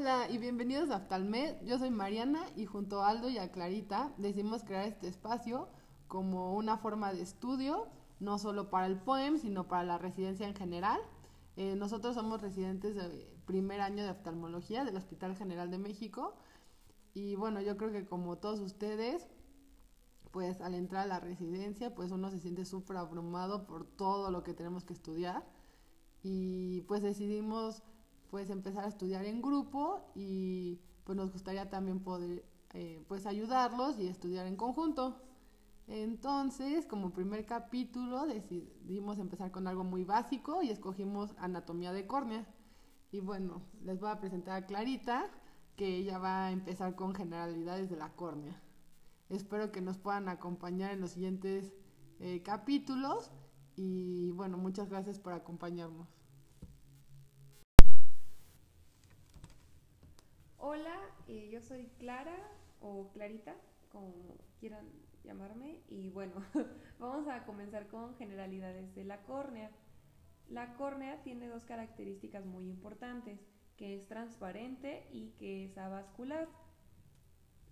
Hola y bienvenidos a Aftalmed. Yo soy Mariana y junto a Aldo y a Clarita decidimos crear este espacio como una forma de estudio, no solo para el POEM, sino para la residencia en general. Eh, nosotros somos residentes de primer año de oftalmología del Hospital General de México y bueno, yo creo que como todos ustedes, pues al entrar a la residencia, pues uno se siente súper abrumado por todo lo que tenemos que estudiar y pues decidimos pues empezar a estudiar en grupo y pues nos gustaría también poder eh, pues ayudarlos y estudiar en conjunto. Entonces, como primer capítulo decidimos empezar con algo muy básico y escogimos anatomía de córnea. Y bueno, les voy a presentar a Clarita, que ella va a empezar con generalidades de la córnea. Espero que nos puedan acompañar en los siguientes eh, capítulos y bueno, muchas gracias por acompañarnos. Hola, eh, yo soy Clara o Clarita, como quieran llamarme, y bueno, vamos a comenzar con generalidades de la córnea. La córnea tiene dos características muy importantes, que es transparente y que es avascular.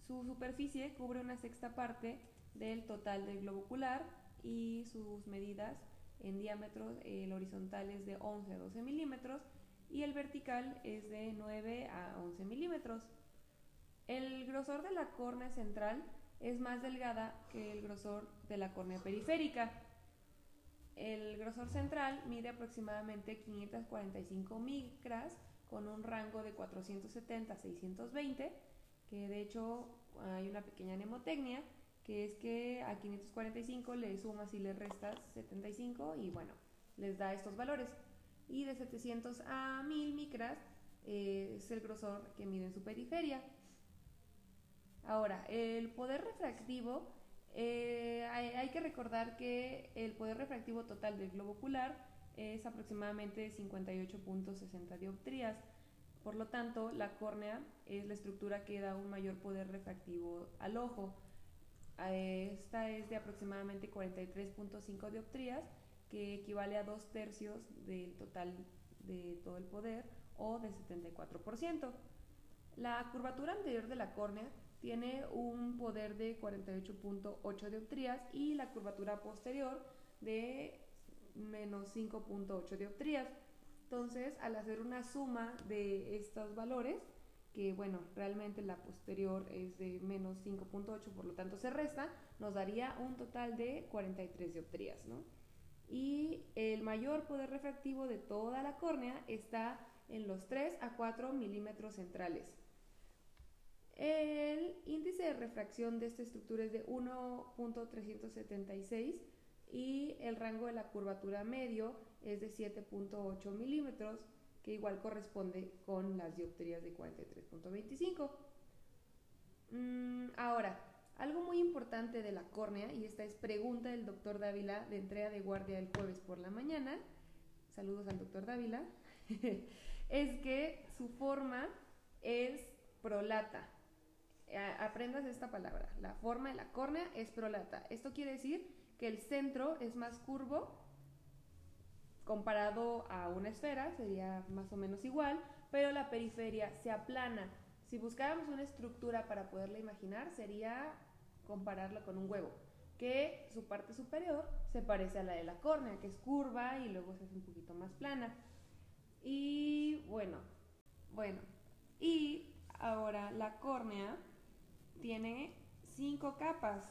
Su superficie cubre una sexta parte del total del globo ocular y sus medidas en diámetro, el horizontal es de 11 a 12 milímetros y el vertical es de 9 a 11 milímetros. El grosor de la córnea central es más delgada que el grosor de la córnea periférica. El grosor central mide aproximadamente 545 micras con un rango de 470 a 620, que de hecho hay una pequeña mnemotecnia, que es que a 545 le sumas y le restas 75 y bueno, les da estos valores y de 700 a 1000 micras eh, es el grosor que mide en su periferia. Ahora, el poder refractivo, eh, hay, que recordar que el poder refractivo total del globo ocular es aproximadamente 58.60 dioptrías. Por lo tanto, la córnea es la estructura que da un mayor poder refractivo al ojo. Esta es de aproximadamente 43.5 dioptrías que equivale a dos tercios del total de todo el poder o de 74%. La curvatura anterior de la córnea tiene un poder de 48.8 dioptrías y la curvatura posterior de menos 5.8 dioptrías. Entonces, al hacer una suma de estos valores, que bueno, realmente la posterior es de menos 5.8, por lo tanto se resta, nos daría un total de 43 dioptrías, ¿no? Y el mayor poder refractivo de toda la córnea está en los 3 a 4 milímetros centrales. El índice de refracción de esta estructura es de 1.376 y el rango de la curvatura medio es de 7.8 milímetros, que igual corresponde con las dioptrías de 43.25. Mm, ahora, algo muy importante de la córnea, y esta es pregunta del doctor Dávila de entrega de guardia el jueves por la mañana, saludos al doctor Dávila, es que su forma es prolata. Aprendas esta palabra. La forma de la córnea es prolata. Esto quiere decir que el centro es más curvo comparado a una esfera, sería más o menos igual, pero la periferia se aplana. Si buscáramos una estructura para poderla imaginar, sería compararla con un huevo, que su parte superior se parece a la de la córnea, que es curva y luego se hace un poquito más plana. Y bueno, bueno, y ahora la córnea tiene cinco capas.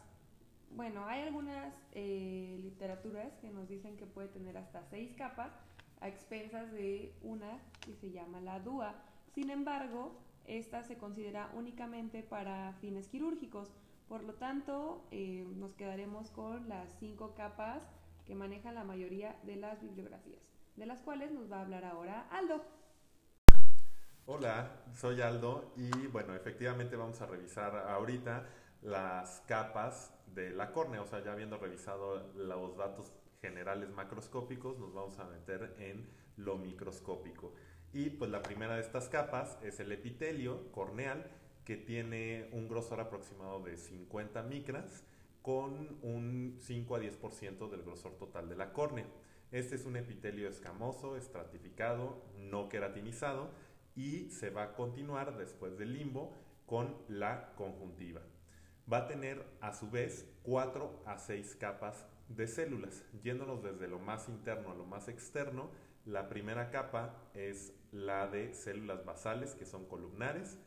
Bueno, hay algunas eh, literaturas que nos dicen que puede tener hasta seis capas a expensas de una que se llama la dúa. Sin embargo, esta se considera únicamente para fines quirúrgicos por lo tanto, eh, nos quedaremos con las cinco capas que manejan la mayoría de las bibliografías, de las cuales nos va a hablar ahora Aldo. Hola, soy Aldo y bueno, efectivamente vamos a revisar ahorita las capas de la córnea, o sea, ya habiendo revisado los datos generales macroscópicos, nos vamos a meter en lo microscópico. Y pues la primera de estas capas es el epitelio corneal, que tiene un grosor aproximado de 50 micras con un 5 a 10% del grosor total de la córnea. Este es un epitelio escamoso, estratificado, no queratinizado y se va a continuar después del limbo con la conjuntiva. Va a tener a su vez 4 a 6 capas de células. Yéndonos desde lo más interno a lo más externo, la primera capa es la de células basales que son columnares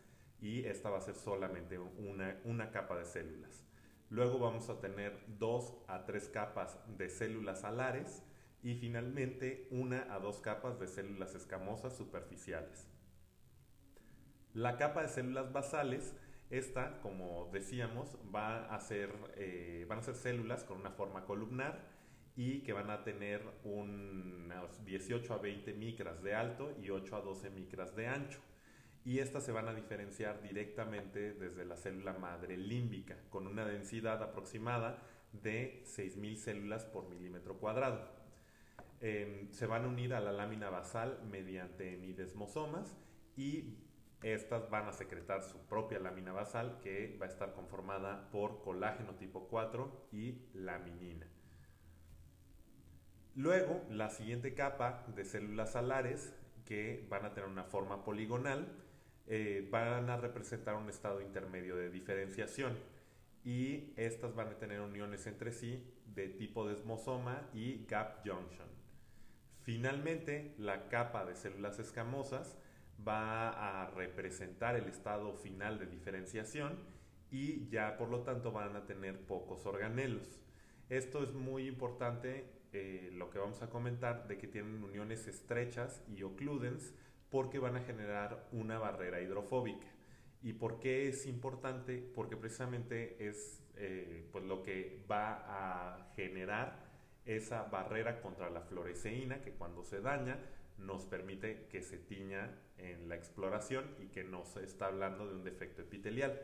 y esta va a ser solamente una, una capa de células. Luego vamos a tener 2 a 3 capas de células alares y finalmente una a dos capas de células escamosas superficiales. La capa de células basales, esta, como decíamos, va a ser, eh, van a ser células con una forma columnar y que van a tener unos 18 a 20 micras de alto y 8 a 12 micras de ancho. Y estas se van a diferenciar directamente desde la célula madre límbica, con una densidad aproximada de 6.000 células por milímetro cuadrado. Em, se van a unir a la lámina basal mediante nidesmosomas y estas van a secretar su propia lámina basal que va a estar conformada por colágeno tipo 4 y laminina. Luego, la siguiente capa de células alares que van a tener una forma poligonal eh, van a representar un estado intermedio de diferenciación y estas van a tener uniones entre sí de tipo desmosoma y gap junction. Finalmente, la capa de células escamosas va a representar el estado final de diferenciación y ya por lo tanto van a tener pocos organelos. Esto es muy importante, eh, lo que vamos a comentar, de que tienen uniones estrechas y ocludens porque van a generar una barrera hidrofóbica. ¿Y por qué es importante? Porque precisamente es eh, pues lo que va a generar esa barrera contra la fluoresceína que cuando se daña nos permite que se tiña en la exploración y que no se está hablando de un defecto epitelial.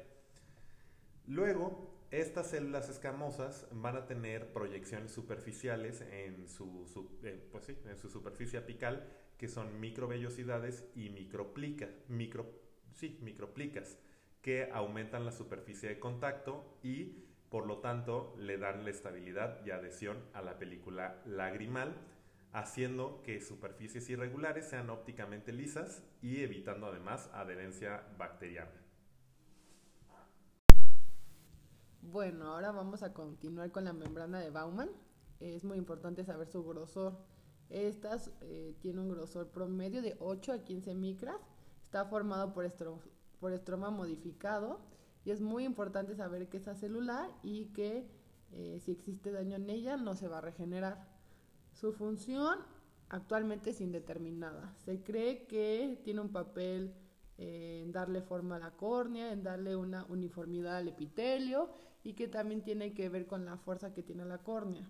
Luego, estas células escamosas van a tener proyecciones superficiales en su, eh, pues en su superficie apical que son microvellosidades y microplicas, micro, sí, microplicas que aumentan la superficie de contacto y por lo tanto le dan la estabilidad y adhesión a la película lagrimal, haciendo que superficies irregulares sean ópticamente lisas y evitando además adherencia bacteriana. Bueno, ahora vamos a continuar con la membrana de Baumann. Es muy importante saber su grosor. Estas eh, tiene un grosor promedio de 8 a 15 micras. Está formado por, por estroma modificado y es muy importante saber que es celular y que eh, si existe daño en ella no se va a regenerar. Su función actualmente es indeterminada. Se cree que tiene un papel eh, en darle forma a la córnea, en darle una uniformidad al epitelio y que también tiene que ver con la fuerza que tiene la córnea.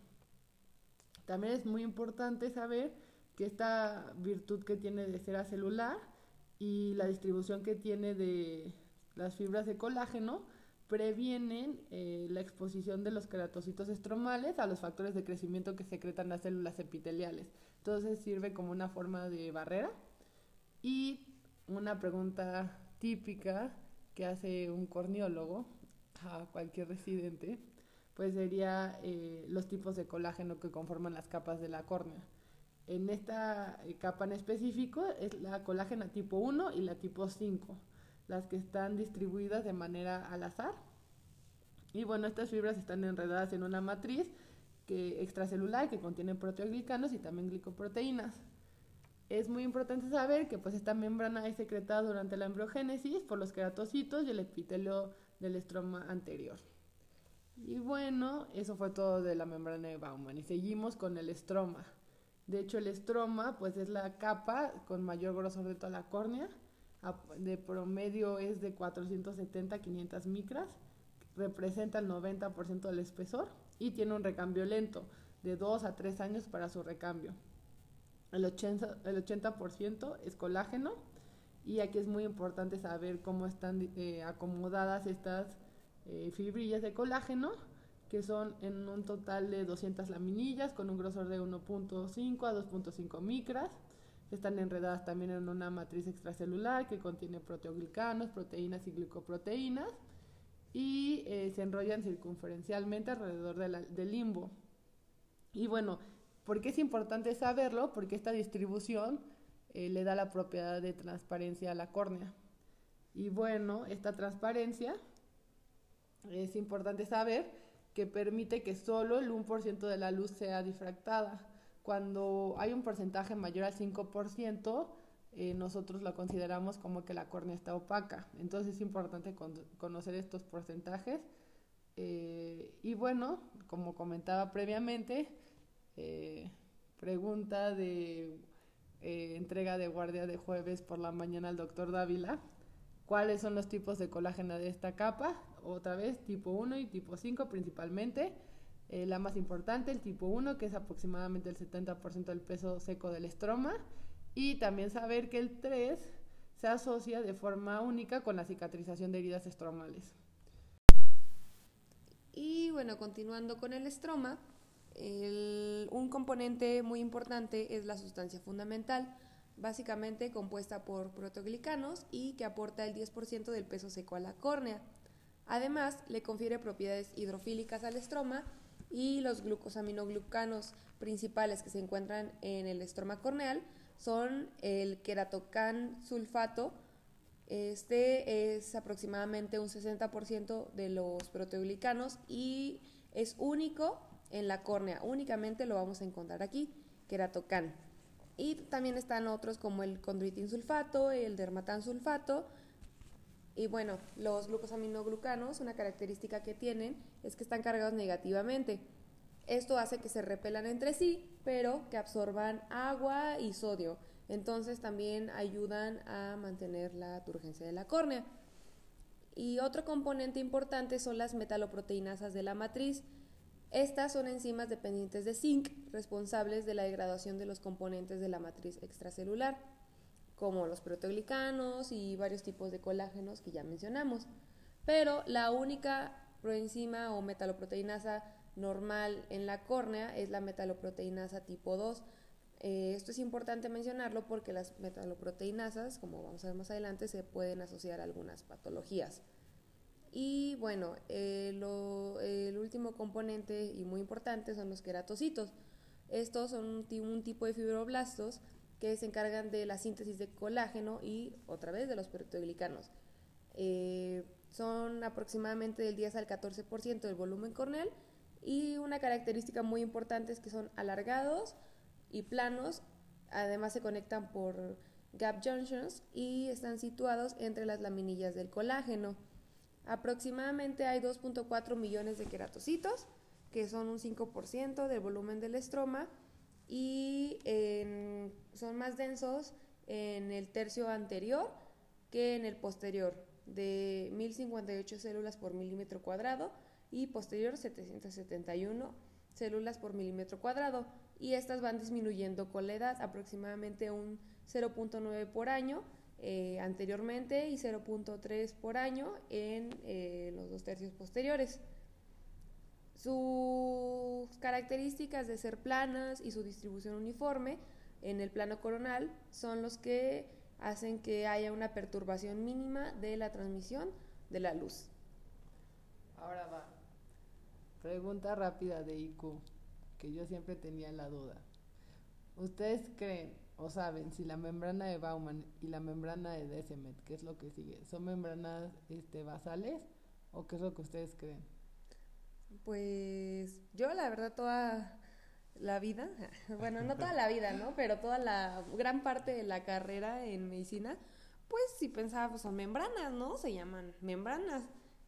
También es muy importante saber que esta virtud que tiene de ser celular y la distribución que tiene de, las fibras de colágeno previenen eh, la exposición de los queratocitos estromales a los factores de crecimiento que secretan las células epiteliales. Entonces sirve como una forma de barrera. Y una pregunta típica que hace un corneólogo a cualquier residente, pues sería eh, los tipos de colágeno que conforman las capas de la córnea. En esta eh, capa en específico es la colágena tipo 1 y la tipo 5 las que están distribuidas de manera al azar. Y bueno, estas fibras están enredadas en una matriz que, extracelular que contiene proteoglicanos y también glicoproteínas. Es muy importante saber que pues esta membrana es secretada durante la embriogénesis por los queratocitos y el epitelio del estroma anterior. Y bueno, eso fue todo de la membrana de Baumann. Y seguimos con el estroma. De hecho, el estroma pues es la capa con mayor grosor de toda la córnea de promedio es de 470 a 500 micras, representa el 90% del espesor y tiene un recambio lento de 2 a 3 años para su recambio. El 80%, el 80 es colágeno y aquí es muy importante saber cómo están eh, acomodadas estas eh, fibrillas de colágeno que son en un total de 200 laminillas con un grosor de 1.5 a 2.5 micras están enredadas también en una matriz extracelular que contiene proteoglicanos, proteínas y glicoproteínas y eh, se enrollan circunferencialmente alrededor del limbo. Y bueno, ¿por qué es importante saberlo? Porque esta distribución eh, le da la propiedad de transparencia a la córnea. Y bueno, esta transparencia es importante saber que permite que solo el 1% de la luz sea difractada. Cuando hay un porcentaje mayor al 5%, eh, nosotros lo consideramos como que la córnea está opaca. Entonces es importante conocer estos porcentajes. Eh, y bueno, como comentaba previamente, eh, pregunta de entrega de guardia de jueves por la mañana al doctor Dávila. ¿Cuáles son los tipos de colágeno de esta capa? Otra vez, tipo 1 y tipo 5 principalmente. la más importante, el tipo 1, que es aproximadamente el 70% del peso seco del estroma y también saber que el 3 se asocia de forma única con la cicatrización de heridas estromales. Y bueno, continuando con el estroma, un componente muy importante es la sustancia fundamental, básicamente compuesta por proteoglicanos y que aporta el 10% del peso seco a la córnea. Además, le confiere propiedades hidrofílicas al estroma y los glucosaminoglucanos principales que se encuentran en el estroma corneal son el queratocan sulfato. Este es aproximadamente un 60% de los proteoglicanos y es único en la córnea. Únicamente lo vamos a encontrar aquí, queratocan. Y también están otros como el condritin sulfato, el dermatan sulfato. Y bueno, los glucosaminoglucanos, una característica que tienen es que están cargados negativamente. Esto hace que se repelan entre sí, pero que absorban agua y sodio. Entonces también ayudan a mantener la turgencia de la córnea. Y otro componente importante son las metaloproteinasas de la matriz. Estas son enzimas dependientes de zinc, responsables de la degradación de los componentes de la matriz extracelular, como los proteoglicanos y varios tipos de colágenos que ya mencionamos. Pero la única proenzima o metaloproteinasa normal en la córnea es la metaloproteinasa tipo 2. Eh, esto es importante mencionarlo porque las metaloproteinasas, como vamos a ver más adelante, se pueden asociar a algunas patologías. Y bueno, eh, último componente y muy importante son los queratocitos. Estos son un, tipo de fibroblastos que se encargan de la síntesis de colágeno y otra vez de los proteoglicanos. Eh, son aproximadamente del 10 al 14% del volumen corneal y una característica muy importante es que son alargados y planos, además se conectan por gap junctions y están situados entre las laminillas del colágeno. Aproximadamente hay 2.4 millones de queratocitos, que son un 5% del volumen del estroma y son más densos en el tercio anterior que en el posterior, de 1058 células por milímetro cuadrado y posterior 771 células por milímetro cuadrado. Y estas van disminuyendo con la edad aproximadamente un 0.9 por año eh, anteriormente y 0.3 por año en eh, los dos tercios posteriores. Sus características de ser planas y su distribución uniforme en el plano coronal son los que hacen que haya una perturbación mínima de la transmisión de la luz. Ahora va. Pregunta rápida de IQ, que yo siempre tenía la duda. ¿Ustedes creen o saben si la membrana de Bauman y la membrana de Decimet, qué es lo que sigue, son membranas este, basales o qué es lo que ustedes creen? Pues yo la verdad toda la vida, bueno, no toda la vida, ¿no? Pero toda la gran parte de la carrera en medicina, pues sí pensaba, pues son membranas, ¿no? Se llaman membranas.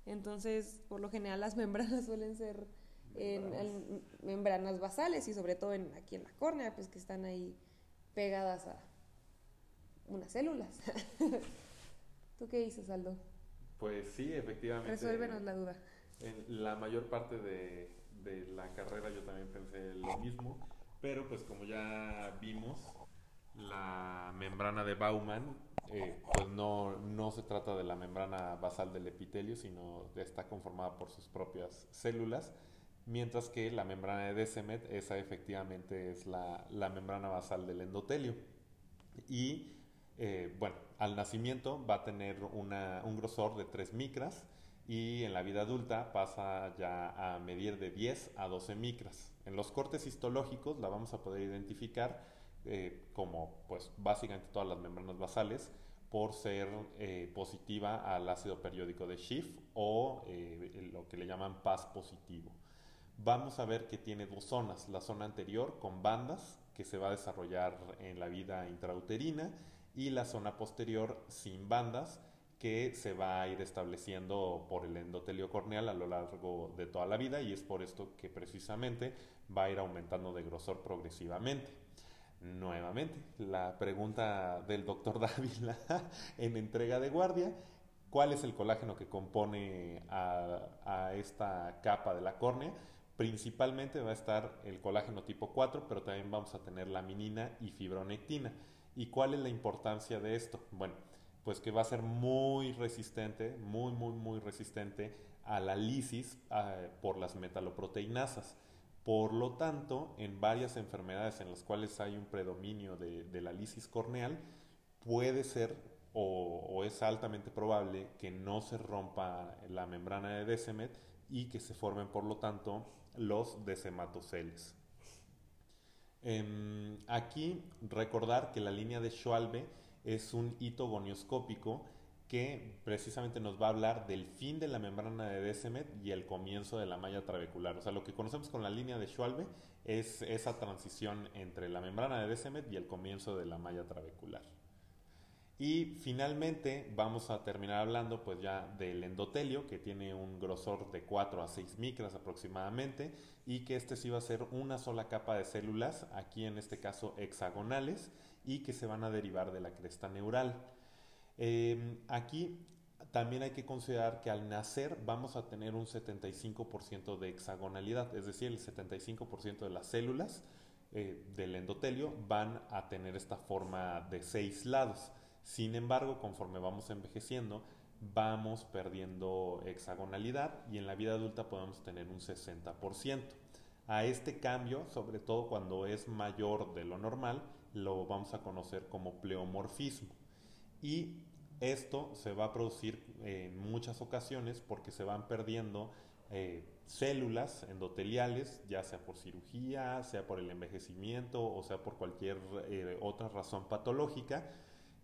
Entonces, por lo general las membranas suelen ser en, membranas basales y sobre todo en, aquí en la córnea, pues que están ahí pegadas a unas células. ¿Tú qué dices, Aldo? Pues sí, efectivamente. Resuélvenos la duda. En la mayor parte de, de la carrera yo también pensé lo mismo, pero pues como ya vimos, la membrana de Baumann eh, pues no, no se trata de la membrana basal del epitelio, sino está conformada por sus propias células, mientras que la membrana de Decimet, esa efectivamente es la, la membrana basal del endotelio. Y eh, bueno, al nacimiento va a tener una, un grosor de 3 micras y en la vida adulta pasa ya a medir de 10 a 12 micras. En los cortes histológicos la vamos a poder identificar eh, como pues básicamente todas las membranas basales, por ser eh, positiva al ácido periódico de Schiff o eh, lo que le llaman PAS positivo. Vamos a ver que tiene dos zonas, la zona anterior con bandas que se va a desarrollar en la vida intrauterina y la zona posterior sin bandas que se va a ir estableciendo por el endotelio corneal a lo largo de toda la vida y es por esto que precisamente va a ir aumentando de grosor progresivamente. Nuevamente, la pregunta del doctor Dávila en entrega de guardia, ¿cuál es el colágeno que compone a, esta capa de la córnea? Principalmente va a estar el colágeno tipo 4, pero también vamos a tener laminina y fibronectina. ¿Y cuál es la importancia de esto? Bueno, pues que va a ser muy resistente, muy, muy, muy resistente a la lisis por las metaloproteinasas. Por lo tanto, en varias enfermedades en las cuales hay un predominio de, la lisis corneal, puede ser o, es altamente probable que no se rompa la membrana de Descemet y que se formen, por lo tanto, los desematoceles. Em, aquí recordar que la línea de Schwalbe es un hito gonioscópico que precisamente nos va a hablar del fin de la membrana de Descemet y el comienzo de la malla trabecular. O sea, lo que conocemos con la línea de Schwalbe es esa transición entre la membrana de Descemet y el comienzo de la malla trabecular. Y finalmente vamos a terminar hablando pues ya del endotelio que tiene un grosor de 4 a 6 micras aproximadamente y que este sí va a ser una sola capa de células, aquí en este caso hexagonales, y que se van a derivar de la cresta neural. Em, aquí también hay que considerar que al nacer vamos a tener un 75% de hexagonalidad, es decir, el 75% de las células eh, del endotelio van a tener esta forma de seis lados. Sin embargo, conforme vamos envejeciendo, vamos perdiendo hexagonalidad y en la vida adulta podemos tener un 60%. A este cambio, sobre todo cuando es mayor de lo normal, lo vamos a conocer como pleomorfismo. Y esto se va a producir en muchas ocasiones porque se van perdiendo eh, células endoteliales, ya sea por cirugía, sea por el envejecimiento o sea por cualquier eh, otra razón patológica.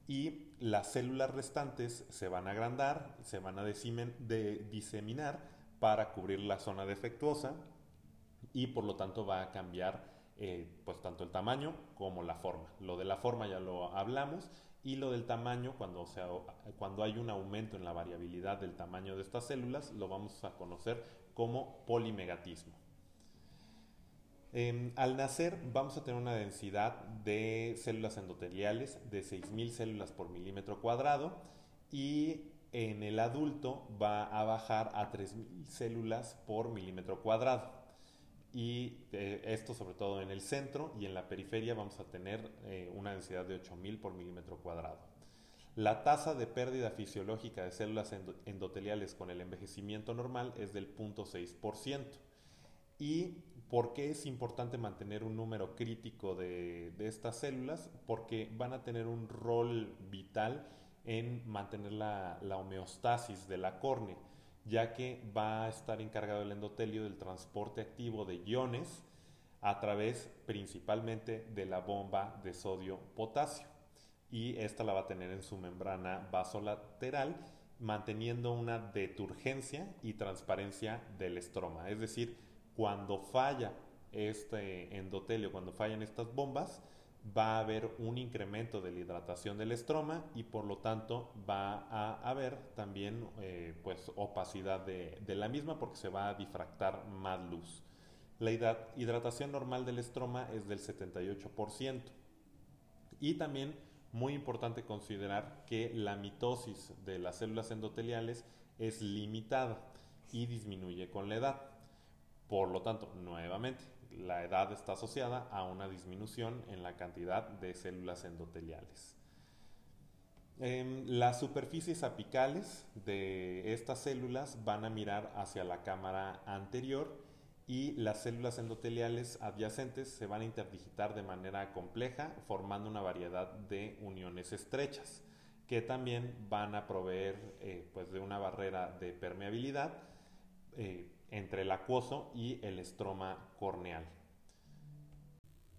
Y las células restantes se van a agrandar, se van a diseminar para cubrir la zona defectuosa y por lo tanto va a cambiar eh, pues tanto el tamaño como la forma. Lo de la forma ya lo hablamos y lo del tamaño, cuando, cuando hay un aumento en la variabilidad del tamaño de estas células, lo vamos a conocer como polimegatismo. Em, al nacer vamos a tener una densidad de células endoteliales de 6.000 células por milímetro cuadrado y en el adulto va a bajar a 3.000 células por milímetro cuadrado y eh, esto sobre todo en el centro y en la periferia vamos a tener eh, una densidad de 8000 por milímetro cuadrado. La tasa de pérdida fisiológica de células endoteliales con el envejecimiento normal es del 0.6%. ¿Y por qué es importante mantener un número crítico de, estas células? Porque van a tener un rol vital en mantener la, la homeostasis de la córnea ya que va a estar encargado el endotelio del transporte activo de iones a través principalmente de la bomba de sodio-potasio. Y esta la va a tener en su membrana vasolateral, manteniendo una deturgencia y transparencia del estroma. Es decir, cuando falla este endotelio, cuando fallan estas bombas, va a haber un incremento de la hidratación del estroma y por lo tanto va a haber también eh, pues opacidad de, la misma porque se va a difractar más luz. La hidratación normal del estroma es del 78% y también muy importante considerar que la mitosis de las células endoteliales es limitada y disminuye con la edad. Por lo tanto, nuevamente, la edad está asociada a una disminución en la cantidad de células endoteliales. Em, las superficies apicales de estas células van a mirar hacia la cámara anterior y las células endoteliales adyacentes se van a interdigitar de manera compleja formando una variedad de uniones estrechas que también van a proveer eh, pues de una barrera de permeabilidad eh, entre el acuoso y el estroma corneal.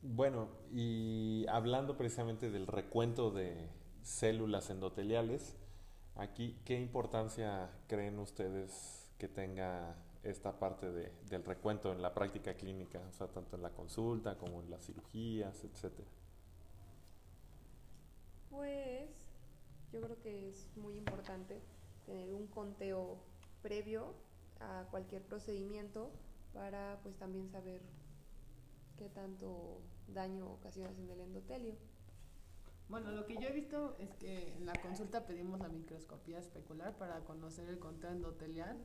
Bueno, y hablando precisamente del recuento de células endoteliales, aquí, ¿qué importancia creen ustedes que tenga esta parte de, del recuento en la práctica clínica, o sea, tanto en la consulta como en las cirugías, etcétera? Pues yo creo que es muy importante tener un conteo previo a cualquier procedimiento para pues también saber qué tanto daño ocasionas en el endotelio. Bueno, lo que yo he visto es que en la consulta pedimos la microscopía especular para conocer el conteo endotelial,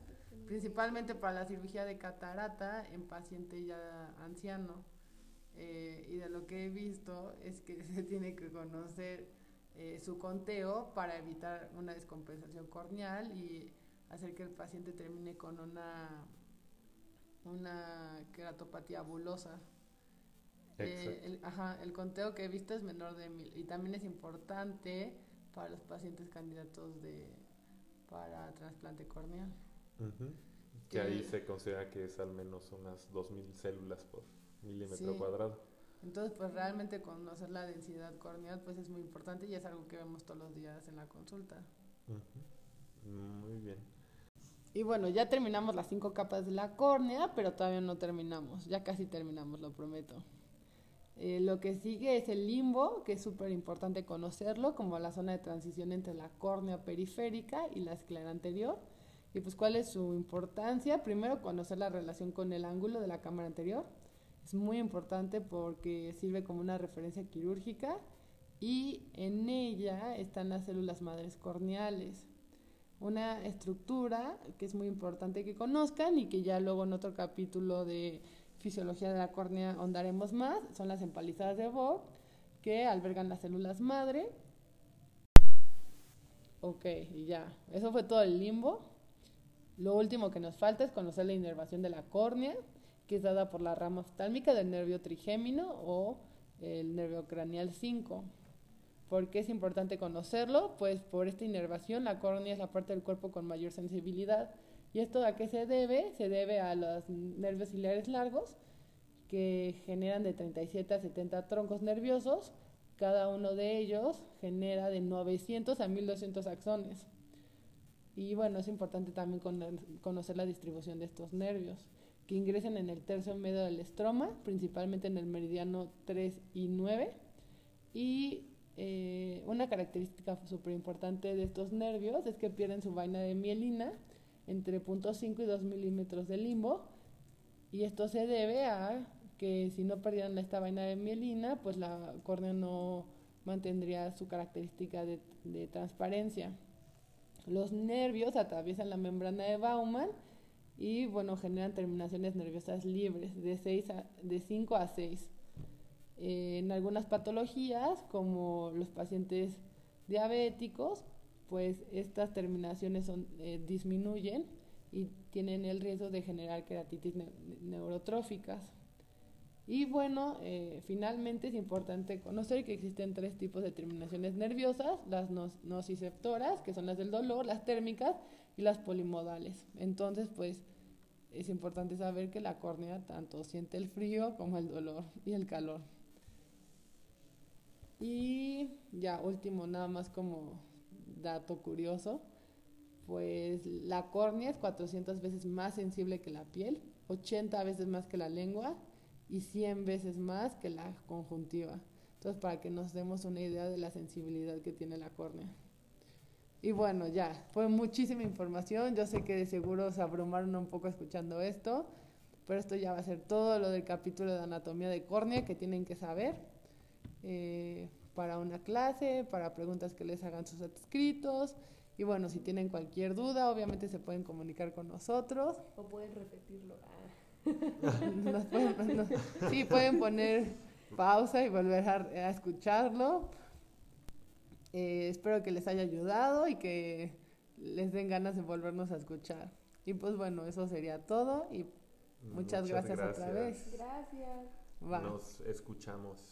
principalmente para la cirugía de catarata en paciente ya anciano. Eh, y de lo que he visto es que se tiene que conocer eh, su conteo para evitar una descompensación corneal y hacer que el paciente termine con una, una queratopatía bulosa. Eh, el, ajá, el conteo que he visto es menor de mil y también es importante para los pacientes candidatos de para trasplante corneal. Que ahí se considera que es al menos unas 2.000 células por milímetro cuadrado. Entonces, pues realmente conocer la densidad corneal pues es muy importante y es algo que vemos todos los días en la consulta. Muy bien. Y bueno, ya terminamos las cinco capas de la córnea, pero todavía no terminamos. Ya casi terminamos, lo prometo. Eh, lo que sigue es el limbo, que es súper importante conocerlo, como la zona de transición entre la córnea periférica y la esclera anterior. Y pues, ¿cuál es su importancia? Primero, conocer la relación con el ángulo de la cámara anterior. Es muy importante porque sirve como una referencia quirúrgica y en ella están las células madres corneales. Una estructura que es muy importante que conozcan y que ya luego en otro capítulo de fisiología de la córnea ahondaremos más, son las empalizadas de Bob, que albergan las células madre. Ok, y ya. Eso fue todo el limbo. Lo último que nos falta es conocer la inervación de la córnea, que es dada por la rama oftálmica del nervio trigémino o el nervio craneal 5. ¿Por qué es importante conocerlo? Pues por esta inervación la córnea es la parte del cuerpo con mayor sensibilidad ¿Y esto a qué se debe? Se debe a los nervios ciliares largos que generan de 37 a 70 troncos nerviosos. Cada uno de ellos genera de 900 a 1200 axones. Y bueno, es importante también conocer la distribución de estos nervios, que ingresen en el tercio medio del estroma, principalmente en el meridiano 3 y 9. Y eh, una característica súper importante de estos nervios es que pierden su vaina de mielina entre 0.5 y 2 milímetros de limbo. Y esto se debe a que si no perdieran esta vaina de mielina, pues la córnea no mantendría su característica de, transparencia. Los nervios atraviesan la membrana de Baumann y bueno, generan terminaciones nerviosas libres de, 6 de 5 a 6. En algunas patologías, como los pacientes diabéticos, pues estas terminaciones son, eh, disminuyen y tienen el riesgo de generar queratitis neurotróficas. Y bueno, eh, finalmente es importante conocer que existen tres tipos de terminaciones nerviosas, las nociceptoras, que son las del dolor, las térmicas y las polimodales. Entonces, pues es importante saber que la córnea tanto siente el frío como el dolor y el calor. Y ya último, nada más como dato curioso, pues la córnea es 400 veces más sensible que la piel, 80 veces más que la lengua y 100 veces más que la conjuntiva. Entonces, para que nos demos una idea de la sensibilidad que tiene la córnea. Y bueno, ya, fue muchísima información. Yo sé que de seguro se abrumaron un poco escuchando esto, pero esto ya va a ser todo lo del capítulo de anatomía de córnea que tienen que saber. Eh, para una clase, para preguntas que les hagan sus escritos. Y bueno, si tienen cualquier duda, obviamente se pueden comunicar con nosotros. O pueden repetirlo. Ah. sí, pueden poner pausa y volver a, escucharlo. Eh, espero que les haya ayudado y que les den ganas de volvernos a escuchar. Y pues bueno, eso sería todo y muchas, gracias, otra vez. Gracias. Nos escuchamos